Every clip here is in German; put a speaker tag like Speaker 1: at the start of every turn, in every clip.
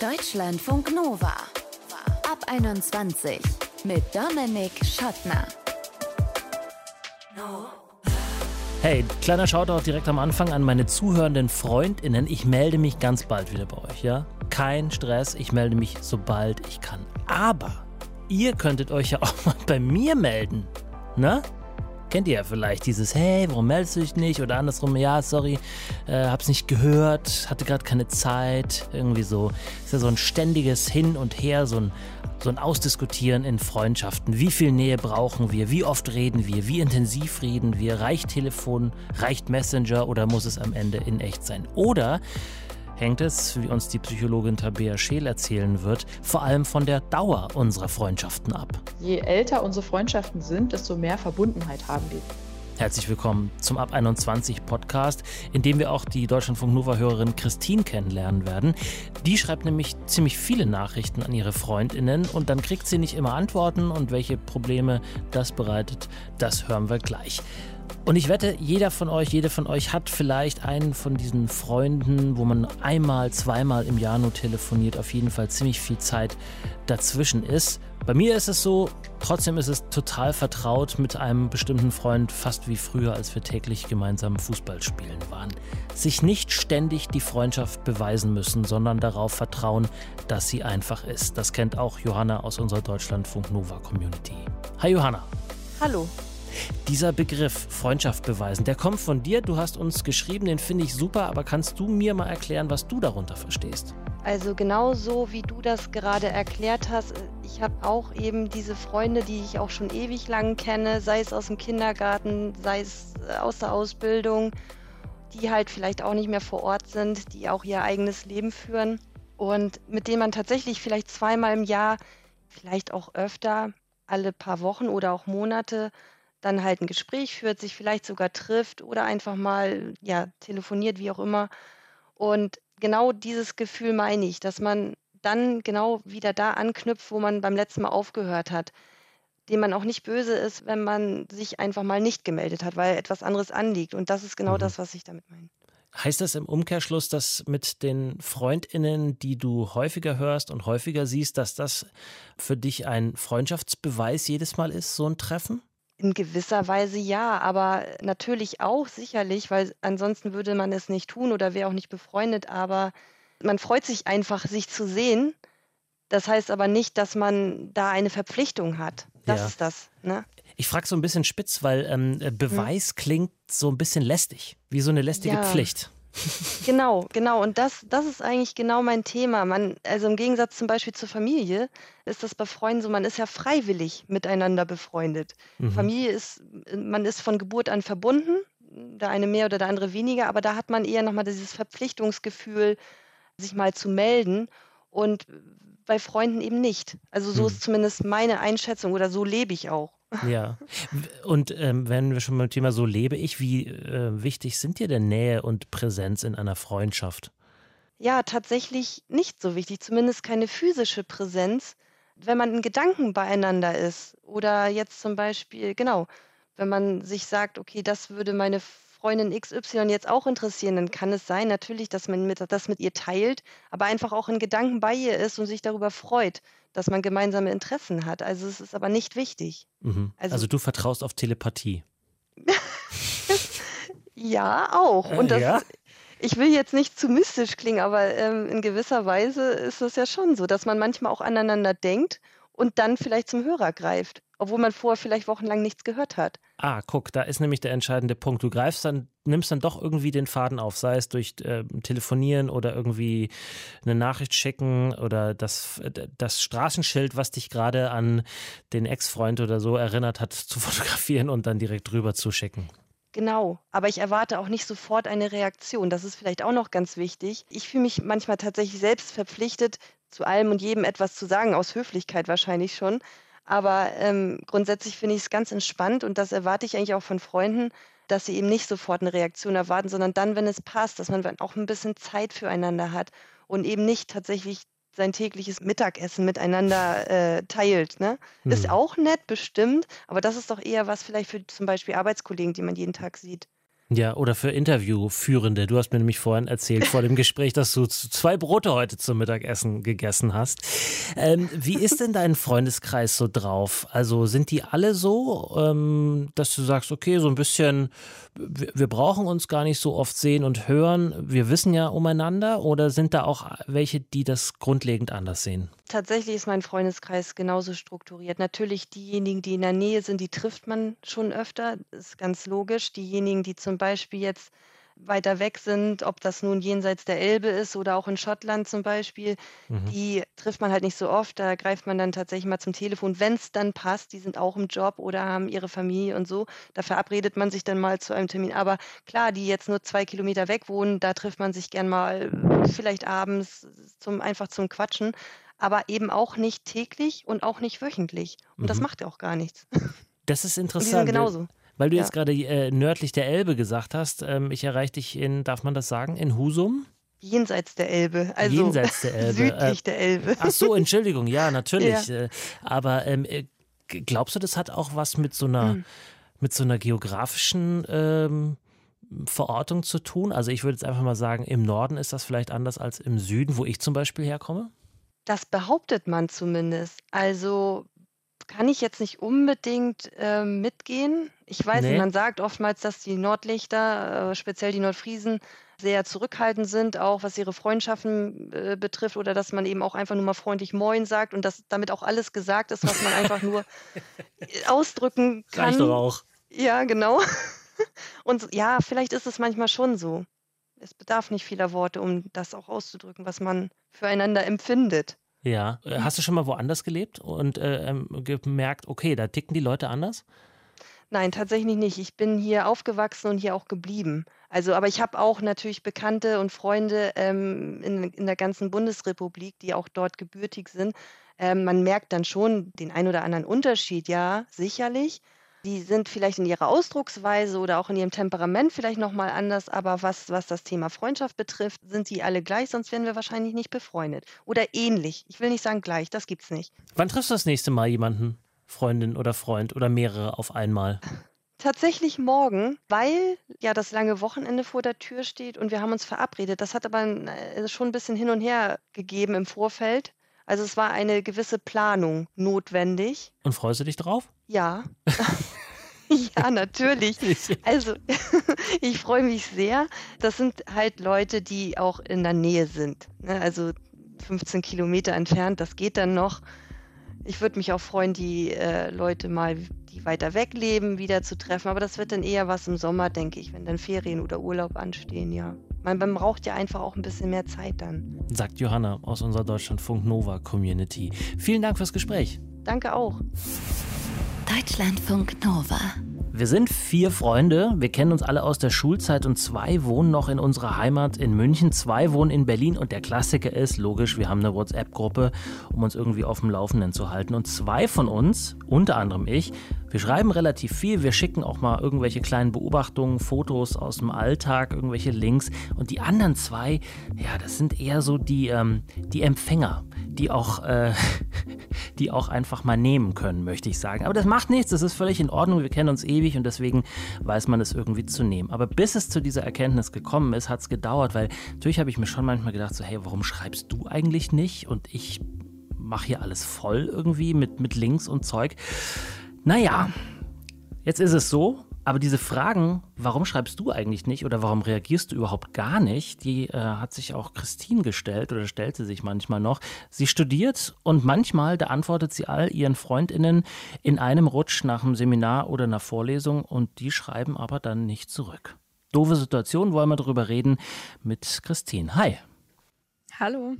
Speaker 1: Deutschlandfunk Nova. Ab 21 mit Dominik Schottner.
Speaker 2: Hey, kleiner Shoutout direkt am Anfang an meine zuhörenden FreundInnen. Ich melde mich ganz bald wieder bei euch, ja? Kein Stress, ich melde mich sobald ich kann. Aber ihr könntet euch ja auch mal bei mir melden, ne? Kennt ihr ja vielleicht dieses, hey, warum meldest du dich nicht? Oder andersrum, ja, sorry, äh, hab's nicht gehört, hatte gerade keine Zeit. Irgendwie so. Ist ja so ein ständiges Hin und Her, so ein, so ein Ausdiskutieren in Freundschaften. Wie viel Nähe brauchen wir? Wie oft reden wir? Wie intensiv reden wir? Reicht Telefon? Reicht Messenger? Oder muss es am Ende in echt sein? Oder hängt es, wie uns die Psychologin Tabea Scheel erzählen wird, vor allem von der Dauer unserer Freundschaften ab.
Speaker 3: Je älter unsere Freundschaften sind, desto mehr Verbundenheit haben wir.
Speaker 2: Herzlich willkommen zum Ab 21 Podcast, in dem wir auch die Deutschlandfunk Nova Hörerin Christine kennenlernen werden. Die schreibt nämlich ziemlich viele Nachrichten an ihre Freundinnen und dann kriegt sie nicht immer Antworten und welche Probleme das bereitet, das hören wir gleich. Und ich wette, jeder von euch, jede von euch hat vielleicht einen von diesen Freunden, wo man einmal, zweimal im Jahr nur telefoniert, auf jeden Fall ziemlich viel Zeit dazwischen ist. Bei mir ist es so, trotzdem ist es total vertraut mit einem bestimmten Freund, fast wie früher, als wir täglich gemeinsam Fußball spielen waren. Sich nicht ständig die Freundschaft beweisen müssen, sondern darauf vertrauen, dass sie einfach ist. Das kennt auch Johanna aus unserer Deutschlandfunk Nova Community. Hi Johanna.
Speaker 3: Hallo.
Speaker 2: Dieser Begriff Freundschaft beweisen, der kommt von dir. Du hast uns geschrieben, den finde ich super, aber kannst du mir mal erklären, was du darunter verstehst?
Speaker 4: Also genau so, wie du das gerade erklärt hast. Ich habe auch eben diese Freunde, die ich auch schon ewig lang kenne, sei es aus dem Kindergarten, sei es äh, aus der Ausbildung, die halt vielleicht auch nicht mehr vor Ort sind, die auch ihr eigenes Leben führen und mit denen man tatsächlich vielleicht zweimal im Jahr, vielleicht auch öfter, alle paar Wochen oder auch Monate dann halt ein Gespräch führt, sich vielleicht sogar trifft oder einfach mal ja telefoniert, wie auch immer. Und genau dieses Gefühl meine ich, dass man dann genau wieder da anknüpft, wo man beim letzten Mal aufgehört hat. Dem man auch nicht böse ist, wenn man sich einfach mal nicht gemeldet hat, weil etwas anderes anliegt. Und das ist genau mhm. das, was ich damit meine.
Speaker 2: Heißt das im Umkehrschluss, dass mit den Freundinnen, die du häufiger hörst und häufiger siehst, dass das für dich ein Freundschaftsbeweis jedes Mal ist, so ein Treffen?
Speaker 4: In gewisser Weise ja, aber natürlich auch sicherlich, weil ansonsten würde man es nicht tun oder wäre auch nicht befreundet. Aber man freut sich einfach, sich zu sehen. Das heißt aber nicht, dass man da eine Verpflichtung hat. Das ja. ist das. Ne?
Speaker 2: Ich frage so ein bisschen spitz, weil ähm, Beweis hm. klingt so ein bisschen lästig, wie so eine lästige ja. Pflicht.
Speaker 4: Genau, genau. Und das, das ist eigentlich genau mein Thema. Man, also im Gegensatz zum Beispiel zur Familie ist das bei Freunden so, man ist ja freiwillig miteinander befreundet. Mhm. Familie ist, man ist von Geburt an verbunden, der eine mehr oder der andere weniger, aber da hat man eher nochmal dieses Verpflichtungsgefühl, sich mal zu melden. Und bei Freunden eben nicht. Also so mhm. ist zumindest meine Einschätzung oder so lebe ich auch.
Speaker 2: Ja. Und ähm, wenn wir schon beim Thema so lebe ich, wie äh, wichtig sind dir denn Nähe und Präsenz in einer Freundschaft?
Speaker 4: Ja, tatsächlich nicht so wichtig, zumindest keine physische Präsenz. Wenn man in Gedanken beieinander ist oder jetzt zum Beispiel, genau, wenn man sich sagt, okay, das würde meine Freundin XY jetzt auch interessieren, dann kann es sein, natürlich, dass man mit, das mit ihr teilt, aber einfach auch in Gedanken bei ihr ist und sich darüber freut, dass man gemeinsame Interessen hat. Also es ist aber nicht wichtig.
Speaker 2: Mhm. Also, also, du vertraust auf Telepathie.
Speaker 4: ja, auch. Und das, ja? ich will jetzt nicht zu mystisch klingen, aber ähm, in gewisser Weise ist es ja schon so, dass man manchmal auch aneinander denkt und dann vielleicht zum Hörer greift, obwohl man vorher vielleicht wochenlang nichts gehört hat.
Speaker 2: Ah, guck, da ist nämlich der entscheidende Punkt. Du greifst dann, nimmst dann doch irgendwie den Faden auf, sei es durch äh, Telefonieren oder irgendwie eine Nachricht schicken oder das, das Straßenschild, was dich gerade an den Ex-Freund oder so erinnert hat, zu fotografieren und dann direkt drüber zu schicken.
Speaker 4: Genau, aber ich erwarte auch nicht sofort eine Reaktion. Das ist vielleicht auch noch ganz wichtig. Ich fühle mich manchmal tatsächlich selbst verpflichtet, zu allem und jedem etwas zu sagen, aus Höflichkeit wahrscheinlich schon. Aber ähm, grundsätzlich finde ich es ganz entspannt und das erwarte ich eigentlich auch von Freunden, dass sie eben nicht sofort eine Reaktion erwarten, sondern dann, wenn es passt, dass man auch ein bisschen Zeit füreinander hat und eben nicht tatsächlich sein tägliches Mittagessen miteinander äh, teilt. Ne? Hm. Ist auch nett, bestimmt, aber das ist doch eher was vielleicht für zum Beispiel Arbeitskollegen, die man jeden Tag sieht.
Speaker 2: Ja, oder für Interviewführende. Du hast mir nämlich vorhin erzählt vor dem Gespräch, dass du zwei Brote heute zum Mittagessen gegessen hast. Ähm, wie ist denn dein Freundeskreis so drauf? Also sind die alle so, ähm, dass du sagst, okay, so ein bisschen, wir, wir brauchen uns gar nicht so oft sehen und hören, wir wissen ja umeinander? Oder sind da auch welche, die das grundlegend anders sehen?
Speaker 4: Tatsächlich ist mein Freundeskreis genauso strukturiert. Natürlich diejenigen, die in der Nähe sind, die trifft man schon öfter, ist ganz logisch. Diejenigen, die zum Beispiel jetzt weiter weg sind, ob das nun jenseits der Elbe ist oder auch in Schottland zum Beispiel, mhm. die trifft man halt nicht so oft. Da greift man dann tatsächlich mal zum Telefon, wenn es dann passt. Die sind auch im Job oder haben ihre Familie und so. Da verabredet man sich dann mal zu einem Termin. Aber klar, die jetzt nur zwei Kilometer weg wohnen, da trifft man sich gern mal vielleicht abends zum, einfach zum Quatschen aber eben auch nicht täglich und auch nicht wöchentlich. Und mhm. das macht ja auch gar nichts.
Speaker 2: Das ist interessant. Und die sind genauso. Weil du ja. jetzt gerade äh, nördlich der Elbe gesagt hast, ähm, ich erreiche dich in, darf man das sagen, in Husum?
Speaker 4: Jenseits der Elbe, also
Speaker 2: Jenseits der Elbe.
Speaker 4: südlich äh, der Elbe.
Speaker 2: Ach so, Entschuldigung, ja, natürlich. Ja. Äh, aber ähm, äh, glaubst du, das hat auch was mit so einer, hm. mit so einer geografischen ähm, Verortung zu tun? Also ich würde jetzt einfach mal sagen, im Norden ist das vielleicht anders als im Süden, wo ich zum Beispiel herkomme?
Speaker 4: Das behauptet man zumindest. Also kann ich jetzt nicht unbedingt äh, mitgehen. Ich weiß, nee. man sagt oftmals, dass die Nordlichter, äh, speziell die Nordfriesen, sehr zurückhaltend sind, auch was ihre Freundschaften äh, betrifft oder dass man eben auch einfach nur mal freundlich Moin sagt und dass damit auch alles gesagt ist, was man einfach nur ausdrücken kann.
Speaker 2: Reicht doch auch.
Speaker 4: Ja, genau. Und ja, vielleicht ist es manchmal schon so es bedarf nicht vieler Worte, um das auch auszudrücken, was man füreinander empfindet.
Speaker 2: Ja. Äh, hast du schon mal woanders gelebt und äh, ähm, gemerkt, okay, da ticken die Leute anders?
Speaker 4: Nein, tatsächlich nicht. Ich bin hier aufgewachsen und hier auch geblieben. Also, aber ich habe auch natürlich Bekannte und Freunde ähm, in, in der ganzen Bundesrepublik, die auch dort gebürtig sind. Ähm, man merkt dann schon den ein oder anderen Unterschied, ja, sicherlich. Die sind vielleicht in ihrer Ausdrucksweise oder auch in ihrem Temperament vielleicht nochmal anders, aber was, was das Thema Freundschaft betrifft, sind die alle gleich, sonst wären wir wahrscheinlich nicht befreundet. Oder ähnlich. Ich will nicht sagen gleich, das gibt's nicht.
Speaker 2: Wann triffst du das nächste Mal jemanden? Freundin oder Freund oder mehrere auf einmal?
Speaker 4: Tatsächlich morgen, weil ja das lange Wochenende vor der Tür steht und wir haben uns verabredet. Das hat aber äh, schon ein bisschen hin und her gegeben im Vorfeld. Also es war eine gewisse Planung notwendig.
Speaker 2: Und freust du dich drauf?
Speaker 4: Ja. ja, natürlich. Also ich freue mich sehr. Das sind halt Leute, die auch in der Nähe sind. Ne? Also 15 Kilometer entfernt, das geht dann noch. Ich würde mich auch freuen, die äh, Leute mal, die weiter weg leben, wieder zu treffen. Aber das wird dann eher was im Sommer, denke ich, wenn dann Ferien oder Urlaub anstehen, ja. Man, man braucht ja einfach auch ein bisschen mehr Zeit dann.
Speaker 2: Sagt Johanna aus unserer Deutschlandfunk Nova Community. Vielen Dank fürs Gespräch.
Speaker 4: Danke auch.
Speaker 1: Deutschlandfunk Nova.
Speaker 2: Wir sind vier Freunde, wir kennen uns alle aus der Schulzeit und zwei wohnen noch in unserer Heimat in München, zwei wohnen in Berlin und der Klassiker ist, logisch, wir haben eine WhatsApp-Gruppe, um uns irgendwie auf dem Laufenden zu halten. Und zwei von uns, unter anderem ich, wir schreiben relativ viel, wir schicken auch mal irgendwelche kleinen Beobachtungen, Fotos aus dem Alltag, irgendwelche Links. Und die anderen zwei, ja, das sind eher so die, ähm, die Empfänger, die auch, äh, die auch einfach mal nehmen können, möchte ich sagen. Aber das macht nichts, das ist völlig in Ordnung, wir kennen uns ewig und deswegen weiß man es irgendwie zu nehmen. Aber bis es zu dieser Erkenntnis gekommen ist, hat es gedauert, weil natürlich habe ich mir schon manchmal gedacht, so, hey, warum schreibst du eigentlich nicht? Und ich mache hier alles voll irgendwie mit, mit Links und Zeug. Naja, jetzt ist es so, aber diese Fragen, warum schreibst du eigentlich nicht oder warum reagierst du überhaupt gar nicht, die äh, hat sich auch Christine gestellt oder stellt sie sich manchmal noch. Sie studiert und manchmal, da antwortet sie all ihren Freundinnen in einem Rutsch nach einem Seminar oder einer Vorlesung und die schreiben aber dann nicht zurück. Doofe Situation, wollen wir darüber reden mit Christine. Hi.
Speaker 5: Hallo.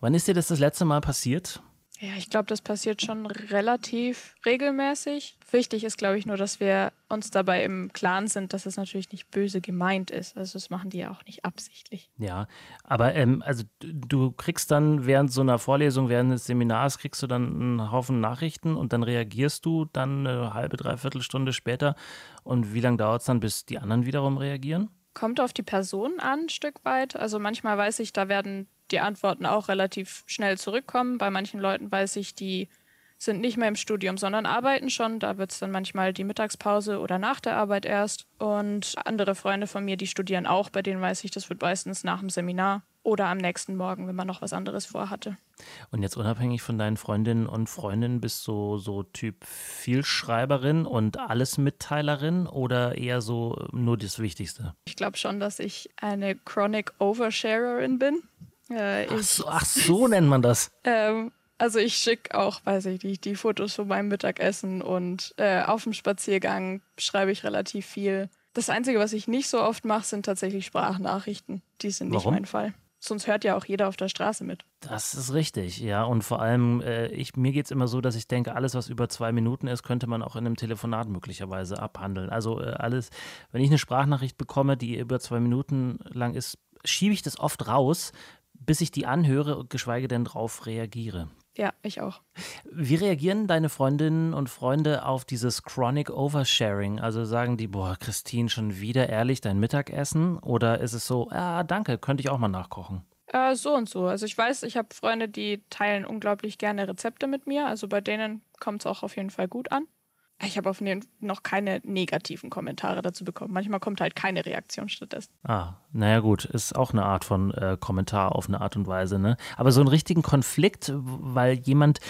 Speaker 2: Wann ist dir das das letzte Mal passiert?
Speaker 5: Ja, ich glaube, das passiert schon relativ regelmäßig. Wichtig ist, glaube ich, nur, dass wir uns dabei im Klaren sind, dass es natürlich nicht böse gemeint ist. Also das machen die ja auch nicht absichtlich.
Speaker 2: Ja, aber ähm, also du kriegst dann während so einer Vorlesung, während des Seminars, kriegst du dann einen Haufen Nachrichten und dann reagierst du dann eine halbe, dreiviertel Stunde später. Und wie lange dauert es dann, bis die anderen wiederum reagieren?
Speaker 5: Kommt auf die Person an, ein Stück weit. Also manchmal weiß ich, da werden die Antworten auch relativ schnell zurückkommen. Bei manchen Leuten weiß ich, die sind nicht mehr im Studium, sondern arbeiten schon. Da wird es dann manchmal die Mittagspause oder nach der Arbeit erst. Und andere Freunde von mir, die studieren auch. Bei denen weiß ich, das wird meistens nach dem Seminar oder am nächsten Morgen, wenn man noch was anderes vorhatte.
Speaker 2: Und jetzt unabhängig von deinen Freundinnen und Freundinnen, bist du so Typ Vielschreiberin und Allesmitteilerin oder eher so nur das Wichtigste?
Speaker 5: Ich glaube schon, dass ich eine Chronic Oversharerin bin.
Speaker 2: Äh, ach, so, ach, so, nennt man das.
Speaker 5: Ähm, also ich schicke auch, weiß ich nicht, die Fotos von meinem Mittagessen und äh, auf dem Spaziergang schreibe ich relativ viel. Das Einzige, was ich nicht so oft mache, sind tatsächlich Sprachnachrichten. Die sind
Speaker 2: Warum?
Speaker 5: nicht mein Fall. Sonst hört ja auch jeder auf der Straße mit.
Speaker 2: Das ist richtig, ja. Und vor allem, äh, ich, mir geht es immer so, dass ich denke, alles, was über zwei Minuten ist, könnte man auch in einem Telefonat möglicherweise abhandeln. Also äh, alles, wenn ich eine Sprachnachricht bekomme, die über zwei Minuten lang ist, schiebe ich das oft raus, bis ich die anhöre, geschweige denn darauf reagiere.
Speaker 5: Ja, ich auch.
Speaker 2: Wie reagieren deine Freundinnen und Freunde auf dieses Chronic Oversharing? Also sagen die, boah, Christine, schon wieder ehrlich dein Mittagessen? Oder ist es so, ja, danke, könnte ich auch mal nachkochen?
Speaker 5: Äh, so und so. Also ich weiß, ich habe Freunde, die teilen unglaublich gerne Rezepte mit mir. Also bei denen kommt es auch auf jeden Fall gut an. Ich habe auf den noch keine negativen Kommentare dazu bekommen. Manchmal kommt halt keine Reaktion stattdessen.
Speaker 2: Ah, naja gut, ist auch eine Art von äh, Kommentar auf eine Art und Weise, ne? Aber so einen richtigen Konflikt, weil jemand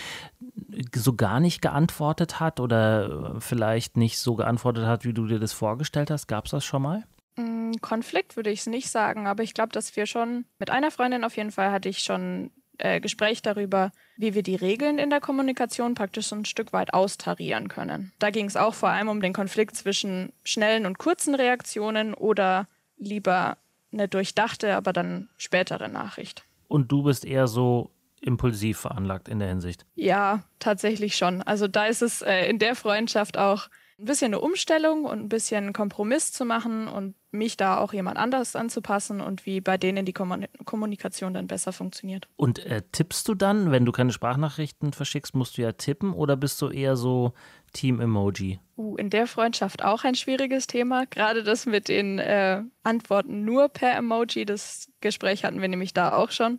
Speaker 2: so gar nicht geantwortet hat oder vielleicht nicht so geantwortet hat, wie du dir das vorgestellt hast, gab es das schon mal?
Speaker 5: Mm, Konflikt würde ich es nicht sagen, aber ich glaube, dass wir schon mit einer Freundin auf jeden Fall hatte ich schon äh, Gespräch darüber, wie wir die Regeln in der Kommunikation praktisch so ein Stück weit austarieren können. Da ging es auch vor allem um den Konflikt zwischen schnellen und kurzen Reaktionen oder lieber eine durchdachte, aber dann spätere Nachricht.
Speaker 2: Und du bist eher so impulsiv veranlagt in der Hinsicht?
Speaker 5: Ja, tatsächlich schon. Also da ist es äh, in der Freundschaft auch ein bisschen eine Umstellung und ein bisschen Kompromiss zu machen und mich da auch jemand anders anzupassen und wie bei denen die Kommunikation dann besser funktioniert.
Speaker 2: Und äh, tippst du dann, wenn du keine Sprachnachrichten verschickst, musst du ja tippen oder bist du eher so Team Emoji?
Speaker 5: Uh, in der Freundschaft auch ein schwieriges Thema. Gerade das mit den äh, Antworten nur per Emoji, das Gespräch hatten wir nämlich da auch schon.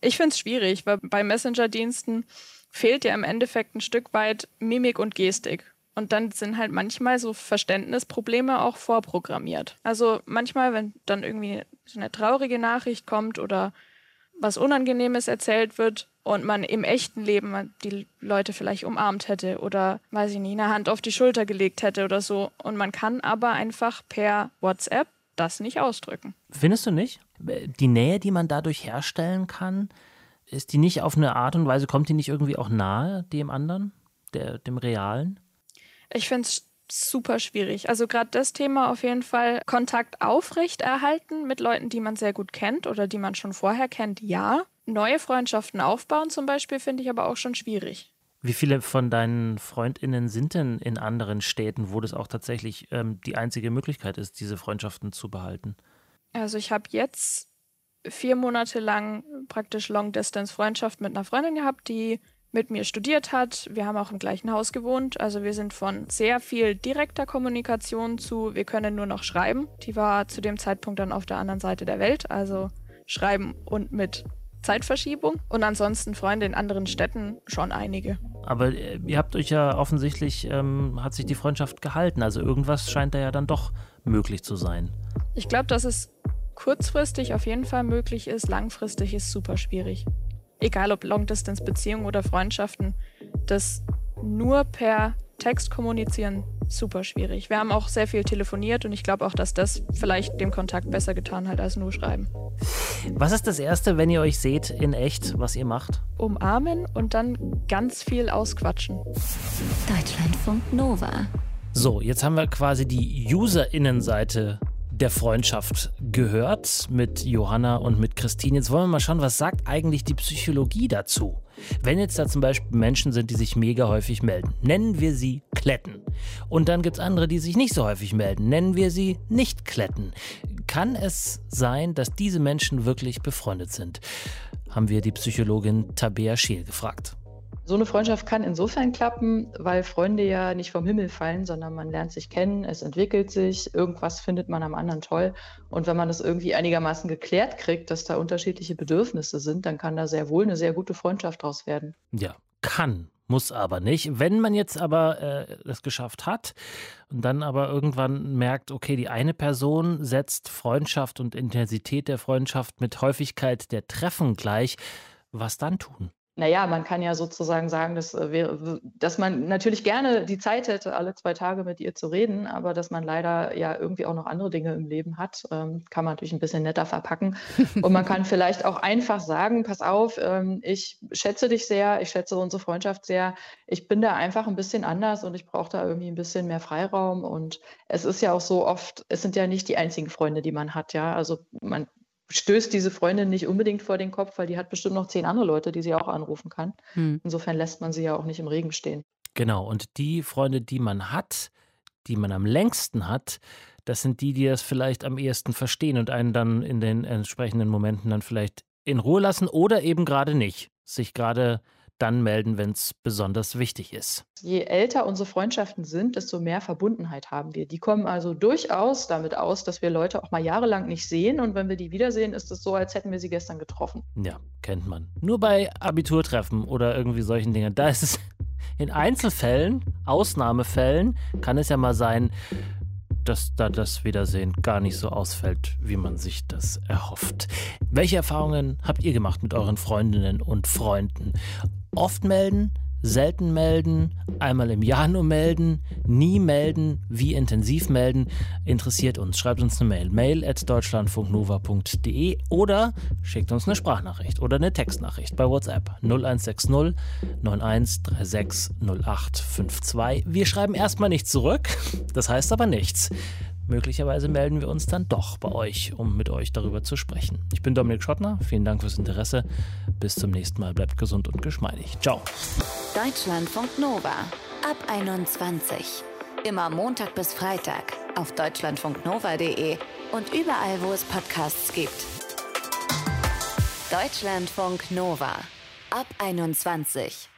Speaker 5: Ich finde es schwierig, weil bei Messenger-Diensten fehlt ja im Endeffekt ein Stück weit Mimik und Gestik. Und dann sind halt manchmal so Verständnisprobleme auch vorprogrammiert. Also manchmal, wenn dann irgendwie so eine traurige Nachricht kommt oder was Unangenehmes erzählt wird und man im echten Leben die Leute vielleicht umarmt hätte oder, weiß ich nicht, eine Hand auf die Schulter gelegt hätte oder so. Und man kann aber einfach per WhatsApp das nicht ausdrücken.
Speaker 2: Findest du nicht? Die Nähe, die man dadurch herstellen kann, ist die nicht auf eine Art und Weise, kommt die nicht irgendwie auch nahe dem anderen, der, dem Realen?
Speaker 5: Ich finde es super schwierig. Also gerade das Thema auf jeden Fall Kontakt aufrecht erhalten mit Leuten, die man sehr gut kennt oder die man schon vorher kennt, ja. Neue Freundschaften aufbauen zum Beispiel finde ich aber auch schon schwierig.
Speaker 2: Wie viele von deinen FreundInnen sind denn in anderen Städten, wo das auch tatsächlich ähm, die einzige Möglichkeit ist, diese Freundschaften zu behalten?
Speaker 5: Also ich habe jetzt vier Monate lang praktisch Long-Distance-Freundschaft mit einer Freundin gehabt, die mit mir studiert hat. Wir haben auch im gleichen Haus gewohnt. Also wir sind von sehr viel direkter Kommunikation zu, wir können nur noch schreiben. Die war zu dem Zeitpunkt dann auf der anderen Seite der Welt. Also schreiben und mit Zeitverschiebung. Und ansonsten Freunde in anderen Städten schon einige.
Speaker 2: Aber äh, ihr habt euch ja offensichtlich, ähm, hat sich die Freundschaft gehalten. Also irgendwas scheint da ja dann doch möglich zu sein.
Speaker 5: Ich glaube, dass es kurzfristig auf jeden Fall möglich ist. Langfristig ist super schwierig egal ob Long-Distance-Beziehungen oder Freundschaften, das nur per Text kommunizieren super schwierig. Wir haben auch sehr viel telefoniert und ich glaube auch, dass das vielleicht dem Kontakt besser getan hat als nur schreiben.
Speaker 2: Was ist das Erste, wenn ihr euch seht in echt, was ihr macht?
Speaker 5: Umarmen und dann ganz viel ausquatschen.
Speaker 1: Deutschlandfunk Nova.
Speaker 2: So, jetzt haben wir quasi die User-Innenseite der Freundschaft gehört mit Johanna und mit Christine. Jetzt wollen wir mal schauen, was sagt eigentlich die Psychologie dazu? Wenn jetzt da zum Beispiel Menschen sind, die sich mega häufig melden, nennen wir sie Kletten. Und dann gibt es andere, die sich nicht so häufig melden, nennen wir sie nicht Kletten. Kann es sein, dass diese Menschen wirklich befreundet sind? Haben wir die Psychologin Tabea Scheel gefragt.
Speaker 3: So eine Freundschaft kann insofern klappen, weil Freunde ja nicht vom Himmel fallen, sondern man lernt sich kennen, es entwickelt sich, irgendwas findet man am anderen toll. Und wenn man das irgendwie einigermaßen geklärt kriegt, dass da unterschiedliche Bedürfnisse sind, dann kann da sehr wohl eine sehr gute Freundschaft draus werden.
Speaker 2: Ja, kann muss aber nicht. Wenn man jetzt aber äh, das geschafft hat und dann aber irgendwann merkt, okay, die eine Person setzt Freundschaft und Intensität der Freundschaft mit Häufigkeit der Treffen gleich, was dann tun?
Speaker 3: Naja, man kann ja sozusagen sagen, dass, äh, wäre, dass man natürlich gerne die Zeit hätte, alle zwei Tage mit ihr zu reden, aber dass man leider ja irgendwie auch noch andere Dinge im Leben hat, ähm, kann man natürlich ein bisschen netter verpacken. Und man kann vielleicht auch einfach sagen, pass auf, ähm, ich schätze dich sehr, ich schätze unsere Freundschaft sehr, ich bin da einfach ein bisschen anders und ich brauche da irgendwie ein bisschen mehr Freiraum. Und es ist ja auch so oft, es sind ja nicht die einzigen Freunde, die man hat, ja. Also man stößt diese Freundin nicht unbedingt vor den Kopf, weil die hat bestimmt noch zehn andere Leute, die sie auch anrufen kann. Hm. Insofern lässt man sie ja auch nicht im Regen stehen.
Speaker 2: Genau, und die Freunde, die man hat, die man am längsten hat, das sind die, die das vielleicht am ehesten verstehen und einen dann in den entsprechenden Momenten dann vielleicht in Ruhe lassen oder eben gerade nicht, sich gerade dann melden, wenn es besonders wichtig ist.
Speaker 3: Je älter unsere Freundschaften sind, desto mehr Verbundenheit haben wir. Die kommen also durchaus damit aus, dass wir Leute auch mal jahrelang nicht sehen und wenn wir die wiedersehen, ist es so, als hätten wir sie gestern getroffen.
Speaker 2: Ja, kennt man. Nur bei Abiturtreffen oder irgendwie solchen Dingen, da ist es in Einzelfällen, Ausnahmefällen, kann es ja mal sein, dass da das Wiedersehen gar nicht so ausfällt, wie man sich das erhofft. Welche Erfahrungen habt ihr gemacht mit euren Freundinnen und Freunden? Oft melden, selten melden, einmal im Jahr nur melden, nie melden, wie intensiv melden, interessiert uns. Schreibt uns eine Mail, mail at deutschlandfunknova.de oder schickt uns eine Sprachnachricht oder eine Textnachricht bei WhatsApp 0160 9136 0852. Wir schreiben erstmal nichts zurück, das heißt aber nichts. Möglicherweise melden wir uns dann doch bei euch, um mit euch darüber zu sprechen. Ich bin Dominik Schottner, vielen Dank fürs Interesse. Bis zum nächsten Mal, bleibt gesund und geschmeidig. Ciao.
Speaker 1: Deutschlandfunk Nova ab 21. Immer Montag bis Freitag auf deutschlandfunknova.de und überall, wo es Podcasts gibt. Deutschlandfunk Nova ab 21.